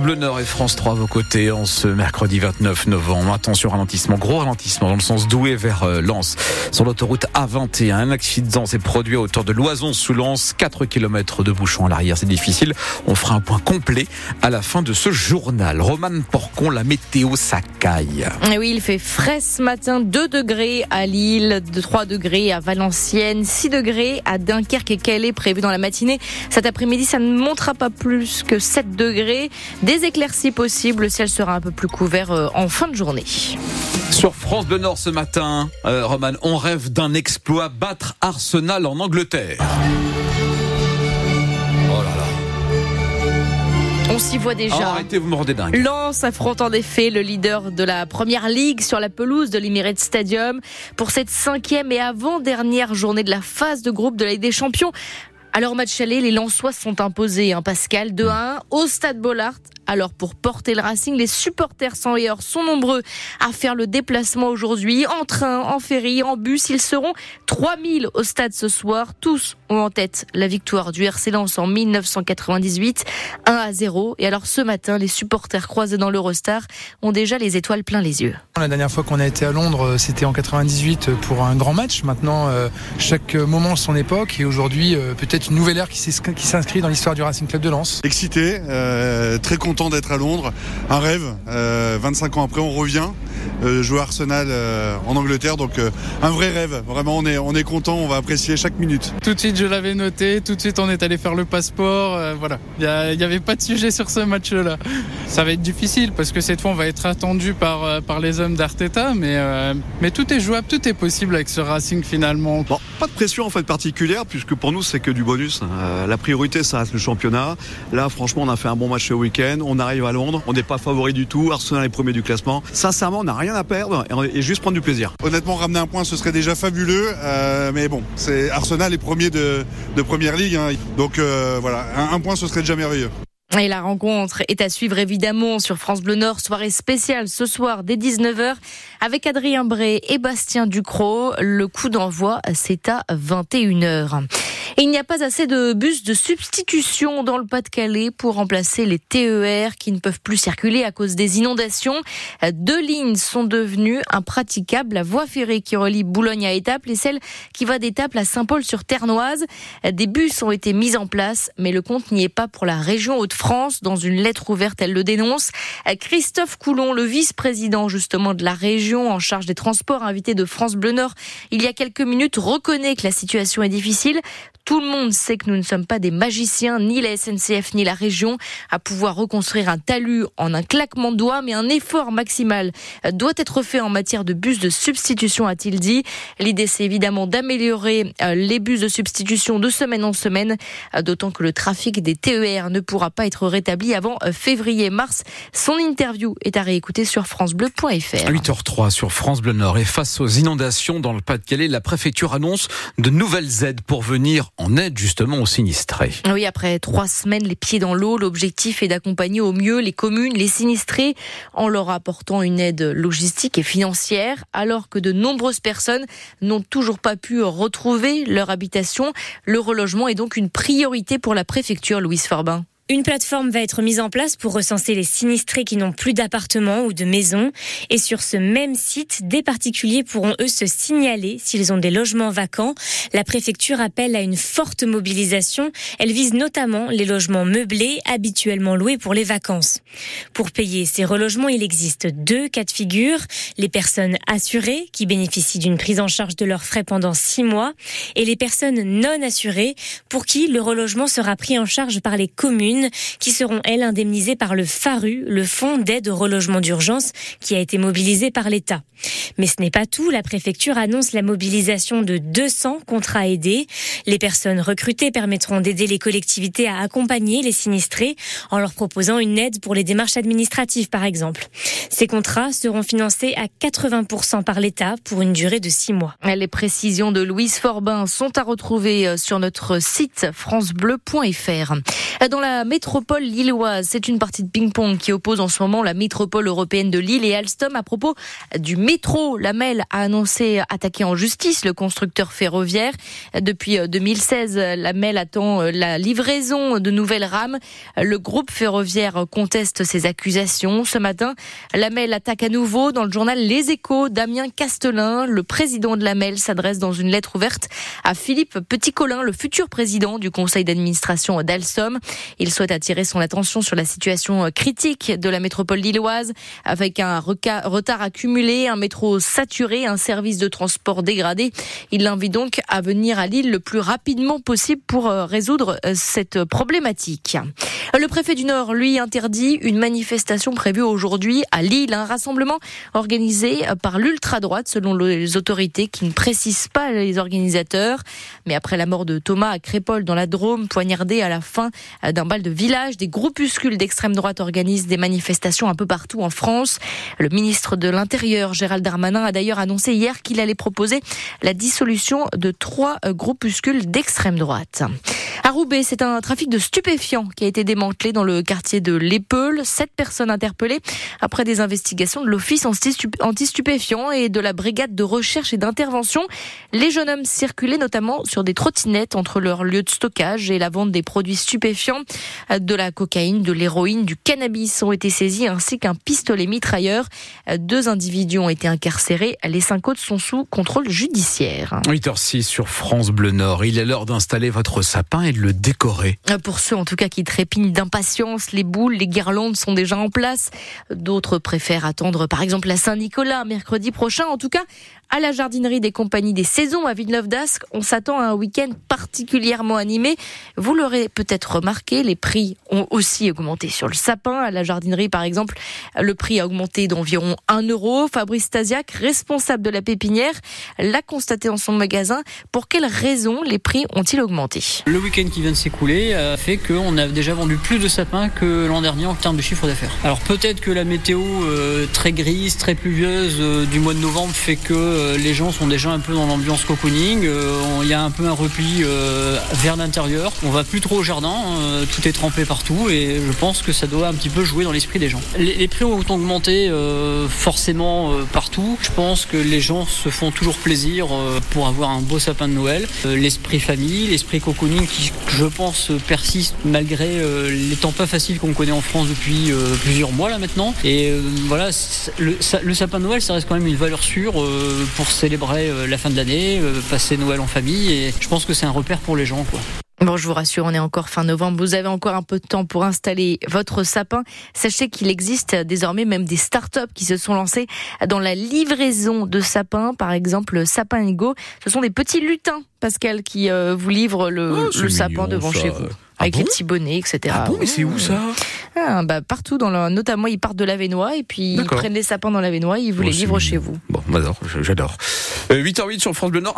Bleu Nord et France 3 à vos côtés en ce mercredi 29 novembre. Attention, ralentissement, gros ralentissement dans le sens d'Oué vers euh, Lens. Sur l'autoroute A21, un accident s'est produit à hauteur de Loison sous Lens. 4 km de bouchons à l'arrière, c'est difficile. On fera un point complet à la fin de ce journal. Roman Porcon, la météo, ça caille. Et oui, il fait frais ce matin, 2 degrés à Lille, 3 degrés à Valenciennes, 6 degrés à Dunkerque et Calais prévu dans la matinée? Cet après-midi, ça ne montera pas plus que 7 degrés. Des éclaircies possibles, le ciel sera un peu plus couvert euh, en fin de journée. Sur France Bleu Nord ce matin, euh, Roman, on rêve d'un exploit, battre Arsenal en Angleterre. Oh. On s'y voit déjà. Oh, arrêtez, vous me rendez dingue. Lens affronte en effet le leader de la première ligue sur la pelouse de l'Emirates Stadium pour cette cinquième et avant-dernière journée de la phase de groupe de la Ligue des Champions. Alors match aller, les Lensois sont imposés, hein, Pascal, 2-1 au Stade Bollard alors pour porter le Racing, les supporters sans ailleurs sont nombreux à faire le déplacement aujourd'hui, en train, en ferry, en bus. Ils seront 3000 au stade ce soir. Tous ont en tête la victoire du RC Lens en 1998, 1 à 0. Et alors ce matin, les supporters croisés dans l'Eurostar ont déjà les étoiles plein les yeux. La dernière fois qu'on a été à Londres, c'était en 98 pour un grand match. Maintenant, euh, chaque moment son époque. Et aujourd'hui, euh, peut-être une nouvelle ère qui s'inscrit dans l'histoire du Racing Club de Lens. Excité, euh, très content d'être à Londres. Un rêve. 25 euh, ans après, on revient euh, jouer Arsenal euh, en Angleterre. Donc un vrai rêve. Vraiment, on est, on est content. On va apprécier chaque minute. Tout de suite, je l'avais noté. Tout de suite, on est allé faire le passeport. voilà. Il n'y avait pas de sujet sur ce match-là. Ça va être difficile parce que cette fois, on va être attendu par, par les hommes d'Arteta. Mais, mais tout est jouable, tout est possible avec ce Racing finalement. Bon, pas de pression en fait particulière puisque pour nous, c'est que du bonus. la priorité, ça reste le championnat. Là, franchement, on a fait un bon match ce week-end on arrive à Londres, on n'est pas favori du tout, Arsenal est premier du classement. Sincèrement, on n'a rien à perdre et, juste prendre du plaisir. Honnêtement, ramener un point, ce serait déjà fabuleux, euh, mais bon, c'est Arsenal est premier de, Première Ligue, hein. donc euh, voilà, un, point, ce serait déjà merveilleux. Et la rencontre est à suivre évidemment sur France Bleu Nord, soirée spéciale ce soir dès 19h avec Adrien Bray et Bastien Ducrot. Le coup d'envoi, c'est à 21h il n'y a pas assez de bus de substitution dans le Pas-de-Calais pour remplacer les TER qui ne peuvent plus circuler à cause des inondations. Deux lignes sont devenues impraticables. La voie ferrée qui relie Boulogne à Étaples et celle qui va d'Étaples à Saint-Paul-sur-Ternoise. Des bus ont été mis en place, mais le compte n'y est pas pour la région Hauts-de-France. Dans une lettre ouverte, elle le dénonce. Christophe Coulon, le vice-président justement de la région en charge des transports, invité de France Bleu Nord, il y a quelques minutes, reconnaît que la situation est difficile. Tout le monde sait que nous ne sommes pas des magiciens, ni la SNCF ni la région, à pouvoir reconstruire un talus en un claquement de doigts, mais un effort maximal doit être fait en matière de bus de substitution, a-t-il dit. L'idée, c'est évidemment d'améliorer euh, les bus de substitution de semaine en semaine, euh, d'autant que le trafic des TER ne pourra pas être rétabli avant euh, février-mars. Son interview est à réécouter sur francebleu.fr. 8h03 sur France Bleu Nord. Et face aux inondations dans le Pas-de-Calais, la préfecture annonce de nouvelles aides pour venir en aide justement aux sinistrés. Oui, après trois semaines les pieds dans l'eau, l'objectif est d'accompagner au mieux les communes, les sinistrés, en leur apportant une aide logistique et financière, alors que de nombreuses personnes n'ont toujours pas pu retrouver leur habitation. Le relogement est donc une priorité pour la préfecture, Louise Forbin. Une plateforme va être mise en place pour recenser les sinistrés qui n'ont plus d'appartement ou de maison. Et sur ce même site, des particuliers pourront eux se signaler s'ils ont des logements vacants. La préfecture appelle à une forte mobilisation. Elle vise notamment les logements meublés habituellement loués pour les vacances. Pour payer ces relogements, il existe deux cas de figure. Les personnes assurées qui bénéficient d'une prise en charge de leurs frais pendant six mois et les personnes non assurées pour qui le relogement sera pris en charge par les communes qui seront, elles, indemnisées par le FARU, le Fonds d'aide au relogement d'urgence, qui a été mobilisé par l'État. Mais ce n'est pas tout. La préfecture annonce la mobilisation de 200 contrats aidés. Les personnes recrutées permettront d'aider les collectivités à accompagner les sinistrés en leur proposant une aide pour les démarches administratives, par exemple. Ces contrats seront financés à 80% par l'État pour une durée de six mois. Les précisions de Louise Forbin sont à retrouver euh, sur notre site francebleu.fr. Dans la métropole lilloise. C'est une partie de ping-pong qui oppose en ce moment la métropole européenne de Lille et Alstom à propos du métro. La MEL a annoncé attaquer en justice le constructeur ferroviaire. Depuis 2016, la MEL attend la livraison de nouvelles rames. Le groupe ferroviaire conteste ces accusations. Ce matin, la MEL attaque à nouveau dans le journal Les Échos. Damien Castelin, le président de la MEL, s'adresse dans une lettre ouverte à Philippe Petit-Colin, le futur président du conseil d'administration d'Alstom. Il souhaite attirer son attention sur la situation critique de la métropole lilloise avec un retard accumulé, un métro saturé, un service de transport dégradé. Il l'invite donc à venir à Lille le plus rapidement possible pour euh, résoudre euh, cette problématique. Le préfet du Nord, lui, interdit une manifestation prévue aujourd'hui à Lille, un rassemblement organisé par l'ultra-droite selon les autorités qui ne précisent pas les organisateurs. Mais après la mort de Thomas à Crépol dans la Drôme, poignardé à la fin d'un bal de village, des groupuscules d'extrême droite organisent des manifestations un peu partout en France. Le ministre de l'Intérieur, Gérald Darmanin, a d'ailleurs annoncé hier qu'il allait proposer la dissolution de trois groupuscules d'extrême droite. Roubaix, c'est un trafic de stupéfiants qui a été démantelé dans le quartier de l'Épeule. Sept personnes interpellées après des investigations de l'Office anti-stupéfiants et de la brigade de recherche et d'intervention. Les jeunes hommes circulaient notamment sur des trottinettes entre leur lieu de stockage et la vente des produits stupéfiants. De la cocaïne, de l'héroïne, du cannabis ont été saisis ainsi qu'un pistolet mitrailleur. Deux individus ont été incarcérés. Les cinq autres sont sous contrôle judiciaire. 8h06 sur France Bleu Nord. Il est l'heure d'installer votre sapin et de le décorer. Pour ceux en tout cas qui trépignent d'impatience, les boules, les guirlandes sont déjà en place. D'autres préfèrent attendre par exemple la Saint-Nicolas mercredi prochain. En tout cas, à la jardinerie des compagnies des saisons à Villeneuve d'Ascq, on s'attend à un week-end particulièrement animé. Vous l'aurez peut-être remarqué, les prix ont aussi augmenté sur le sapin. À la jardinerie, par exemple, le prix a augmenté d'environ 1 euro. Fabrice Stasiak, responsable de la pépinière, l'a constaté dans son magasin. Pour quelles raisons les prix ont-ils augmenté? Le week-end qui vient de s'écouler fait qu'on a déjà vendu plus de sapins que l'an dernier en termes de chiffre d'affaires. Alors peut-être que la météo euh, très grise, très pluvieuse euh, du mois de novembre fait que euh, les gens sont déjà un peu dans l'ambiance cocooning. Il y a un peu un repli vers l'intérieur. On va plus trop au jardin. tout est trempé partout et je pense que ça doit un petit peu jouer dans l'esprit des gens. Les, prix ont augmenté forcément partout. Je pense que les gens se font toujours plaisir pour avoir un beau sapin de Noël. l'esprit famille, l'esprit cocooning qui, je pense, persiste malgré les temps pas faciles qu'on connaît en France depuis plusieurs mois là maintenant. Et voilà, le, sapin de Noël, ça reste quand même une valeur sûre pour célébrer euh, la fin de l'année, euh, passer Noël en famille. Et je pense que c'est un repère pour les gens. Quoi. Bon, je vous rassure, on est encore fin novembre. Vous avez encore un peu de temps pour installer votre sapin. Sachez qu'il existe désormais même des startups qui se sont lancées dans la livraison de sapins. Par exemple, Sapin Go. Ce sont des petits lutins, Pascal, qui euh, vous livrent le, oh, sapin devant chez vous. Ah avec les petits bonnets, etc. Ah bon, mais c'est où ça? Ah, bah, Partout, dans le, notamment ils partent de l'Avenois et puis ils prennent les sapins dans l'Avenois et ils vous oh, les livrent chez vous. Bon, j'adore. 8h08 euh, sur France Bleu Nord.